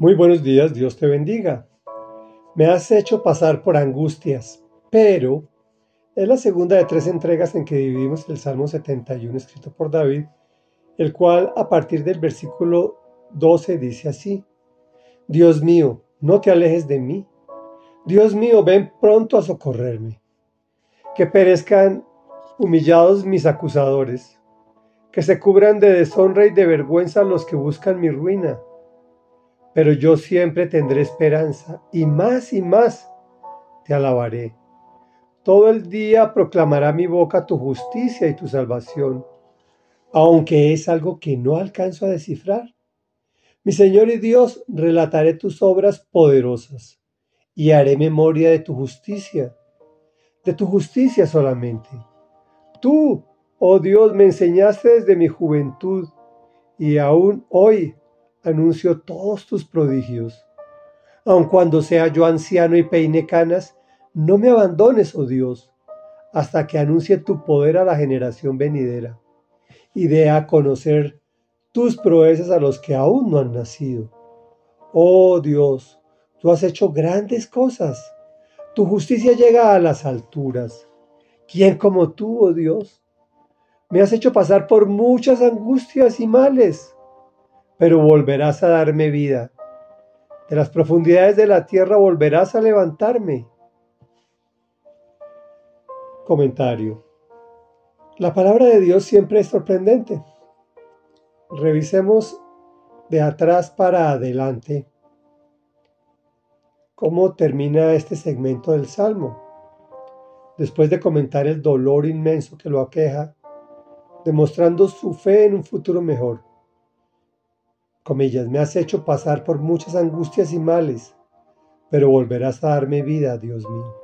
Muy buenos días, Dios te bendiga. Me has hecho pasar por angustias, pero es la segunda de tres entregas en que dividimos el Salmo 71 escrito por David, el cual a partir del versículo 12 dice así, Dios mío, no te alejes de mí. Dios mío, ven pronto a socorrerme. Que perezcan humillados mis acusadores, que se cubran de deshonra y de vergüenza los que buscan mi ruina pero yo siempre tendré esperanza y más y más te alabaré. Todo el día proclamará mi boca tu justicia y tu salvación, aunque es algo que no alcanzo a descifrar. Mi Señor y Dios, relataré tus obras poderosas y haré memoria de tu justicia, de tu justicia solamente. Tú, oh Dios, me enseñaste desde mi juventud y aún hoy anuncio todos tus prodigios. Aun cuando sea yo anciano y peine canas, no me abandones, oh Dios, hasta que anuncie tu poder a la generación venidera y dé a conocer tus proezas a los que aún no han nacido. Oh Dios, tú has hecho grandes cosas. Tu justicia llega a las alturas. ¿Quién como tú, oh Dios? Me has hecho pasar por muchas angustias y males pero volverás a darme vida. De las profundidades de la tierra volverás a levantarme. Comentario. La palabra de Dios siempre es sorprendente. Revisemos de atrás para adelante cómo termina este segmento del Salmo. Después de comentar el dolor inmenso que lo aqueja, demostrando su fe en un futuro mejor comillas, me has hecho pasar por muchas angustias y males, pero volverás a darme vida, Dios mío.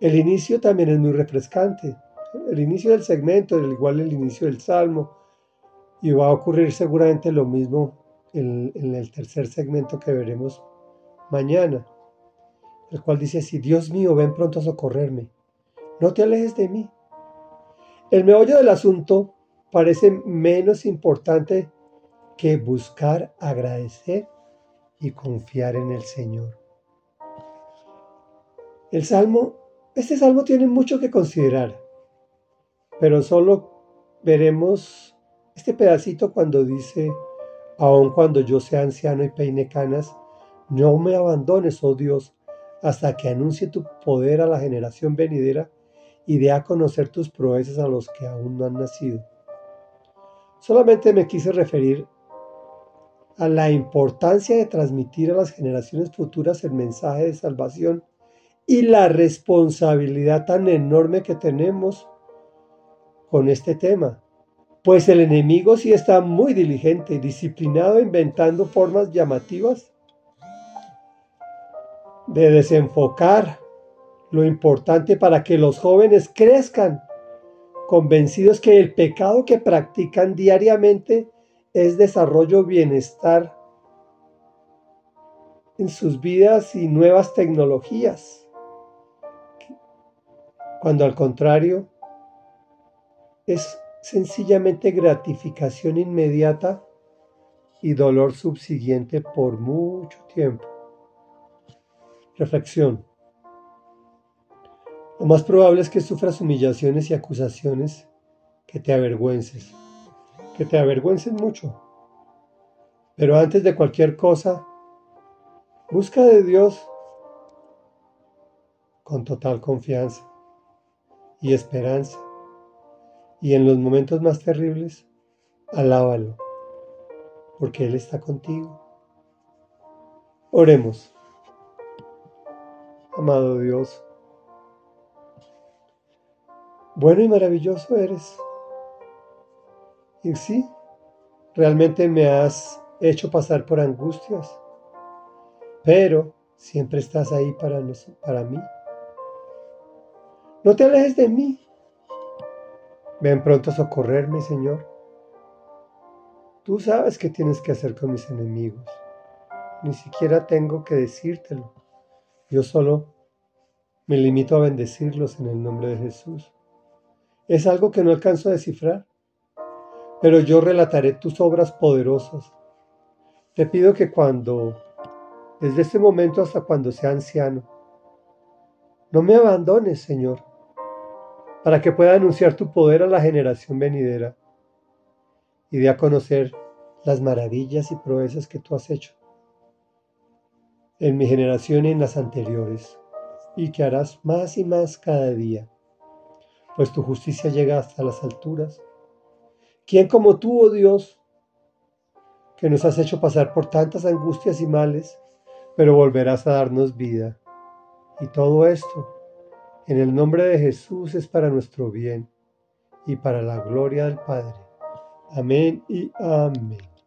El inicio también es muy refrescante. El inicio del segmento, al igual el inicio del salmo, y va a ocurrir seguramente lo mismo en, el tercer segmento que veremos mañana, el cual dice así, Dios mío, ven pronto a socorrerme, no te alejes de mí. El meollo del asunto parece menos importante que buscar agradecer y confiar en el Señor. El salmo, este salmo tiene mucho que considerar, pero solo veremos este pedacito cuando dice, aun cuando yo sea anciano y peine canas, no me abandones, oh Dios, hasta que anuncie tu poder a la generación venidera y dé a conocer tus proezas a los que aún no han nacido. Solamente me quise referir a la importancia de transmitir a las generaciones futuras el mensaje de salvación y la responsabilidad tan enorme que tenemos con este tema. Pues el enemigo sí está muy diligente y disciplinado inventando formas llamativas de desenfocar lo importante para que los jóvenes crezcan, convencidos que el pecado que practican diariamente es desarrollo bienestar en sus vidas y nuevas tecnologías, cuando al contrario es sencillamente gratificación inmediata y dolor subsiguiente por mucho tiempo. Reflexión. Lo más probable es que sufras humillaciones y acusaciones que te avergüences que te avergüencen mucho. Pero antes de cualquier cosa, busca de Dios con total confianza y esperanza. Y en los momentos más terribles, alábalo, porque Él está contigo. Oremos. Amado Dios, bueno y maravilloso eres. Y sí, realmente me has hecho pasar por angustias, pero siempre estás ahí para, mí. No te alejes de mí. Ven pronto a socorrerme, Señor. Tú sabes qué tienes que hacer con mis enemigos. Ni siquiera tengo que decírtelo. Yo solo me limito a bendecirlos en el nombre de Jesús. Es algo que no alcanzo a descifrar, pero yo relataré tus obras poderosas. Te pido que cuando, desde este momento hasta cuando sea anciano, no me abandones, Señor, para que pueda anunciar tu poder a la generación venidera y dé a conocer las maravillas y proezas que tú has hecho en mi generación y en las anteriores, y que harás más y más cada día, pues tu justicia llega hasta las alturas. ¿Quién como tú, oh Dios, que nos has hecho pasar por tantas angustias y males, pero volverás a darnos vida? Y todo esto, en el nombre de Jesús, es para nuestro bien y para la gloria del Padre. Amén y amén.